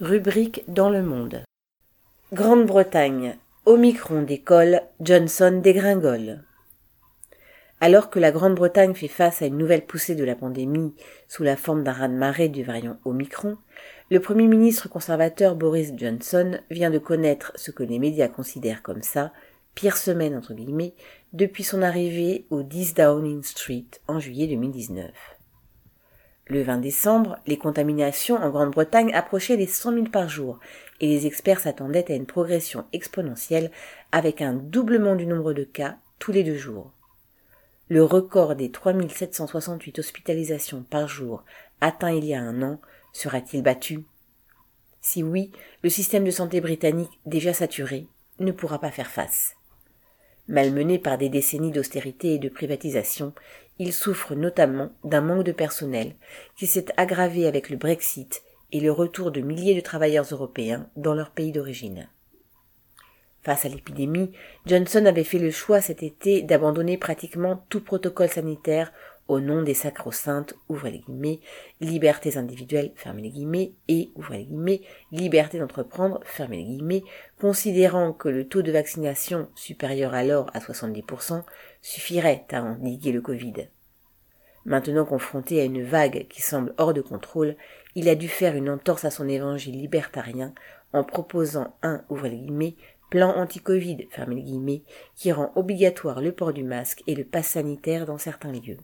Rubrique dans le monde. Grande-Bretagne. Omicron décolle, Johnson dégringole. Alors que la Grande-Bretagne fait face à une nouvelle poussée de la pandémie sous la forme d'un raz-de-marée du variant Omicron, le Premier ministre conservateur Boris Johnson vient de connaître ce que les médias considèrent comme ça, pire semaine entre guillemets, depuis son arrivée au 10 Downing Street en juillet 2019. Le 20 décembre, les contaminations en Grande-Bretagne approchaient les 100 000 par jour et les experts s'attendaient à une progression exponentielle avec un doublement du nombre de cas tous les deux jours. Le record des 3768 hospitalisations par jour atteint il y a un an sera-t-il battu? Si oui, le système de santé britannique, déjà saturé, ne pourra pas faire face. Malmené par des décennies d'austérité et de privatisation, il souffre notamment d'un manque de personnel qui s'est aggravé avec le Brexit et le retour de milliers de travailleurs européens dans leur pays d'origine. Face à l'épidémie, Johnson avait fait le choix cet été d'abandonner pratiquement tout protocole sanitaire au nom des sacro-saintes, ouvrez les guillemets, libertés individuelles, fermez les guillemets, et, ouvrez les guillemets, liberté d'entreprendre, fermez les guillemets, considérant que le taux de vaccination supérieur alors à 70% suffirait à endiguer le Covid. Maintenant confronté à une vague qui semble hors de contrôle, il a dû faire une entorse à son évangile libertarien en proposant un, ouvrez les guillemets, plan anti-Covid, fermez qui rend obligatoire le port du masque et le pass sanitaire dans certains lieux.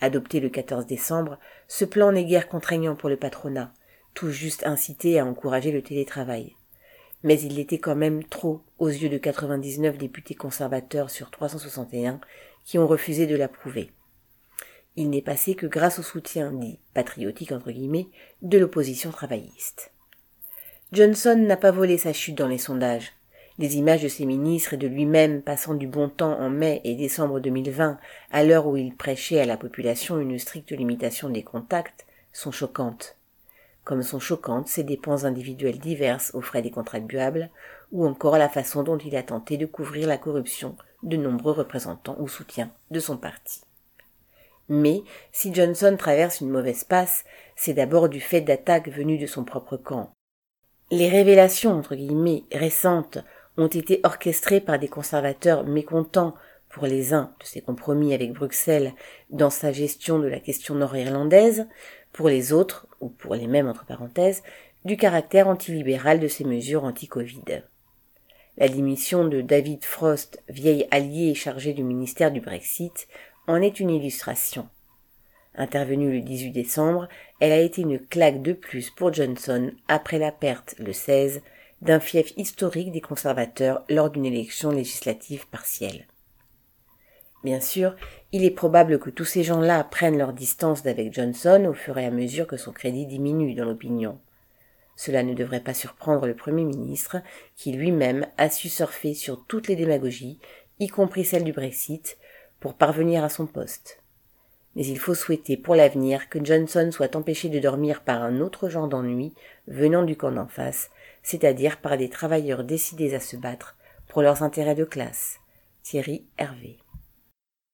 Adopté le 14 décembre, ce plan n'est guère contraignant pour le patronat, tout juste incité à encourager le télétravail. Mais il l'était quand même trop aux yeux de 99 députés conservateurs sur 361 qui ont refusé de l'approuver. Il n'est passé que grâce au soutien dit patriotique entre guillemets de l'opposition travailliste. Johnson n'a pas volé sa chute dans les sondages. Les images de ses ministres et de lui-même passant du bon temps en mai et décembre 2020, à l'heure où il prêchait à la population une stricte limitation des contacts, sont choquantes. Comme sont choquantes ses dépenses individuelles diverses aux frais des contribuables, ou encore la façon dont il a tenté de couvrir la corruption de nombreux représentants ou soutiens de son parti. Mais si Johnson traverse une mauvaise passe, c'est d'abord du fait d'attaques venues de son propre camp, les révélations entre guillemets récentes ont été orchestrées par des conservateurs mécontents pour les uns de ses compromis avec Bruxelles dans sa gestion de la question nord-irlandaise, pour les autres, ou pour les mêmes entre parenthèses, du caractère antilibéral de ces mesures anti-Covid. La démission de David Frost, vieil allié chargé du ministère du Brexit, en est une illustration. Intervenue le 18 décembre, elle a été une claque de plus pour Johnson après la perte, le 16, d'un fief historique des conservateurs lors d'une élection législative partielle. Bien sûr, il est probable que tous ces gens-là prennent leur distance d'avec Johnson au fur et à mesure que son crédit diminue dans l'opinion. Cela ne devrait pas surprendre le Premier ministre, qui lui-même a su surfer sur toutes les démagogies, y compris celle du Brexit, pour parvenir à son poste mais il faut souhaiter pour l'avenir que Johnson soit empêché de dormir par un autre genre d'ennui venant du camp d'en face, c'est-à-dire par des travailleurs décidés à se battre pour leurs intérêts de classe. Thierry Hervé.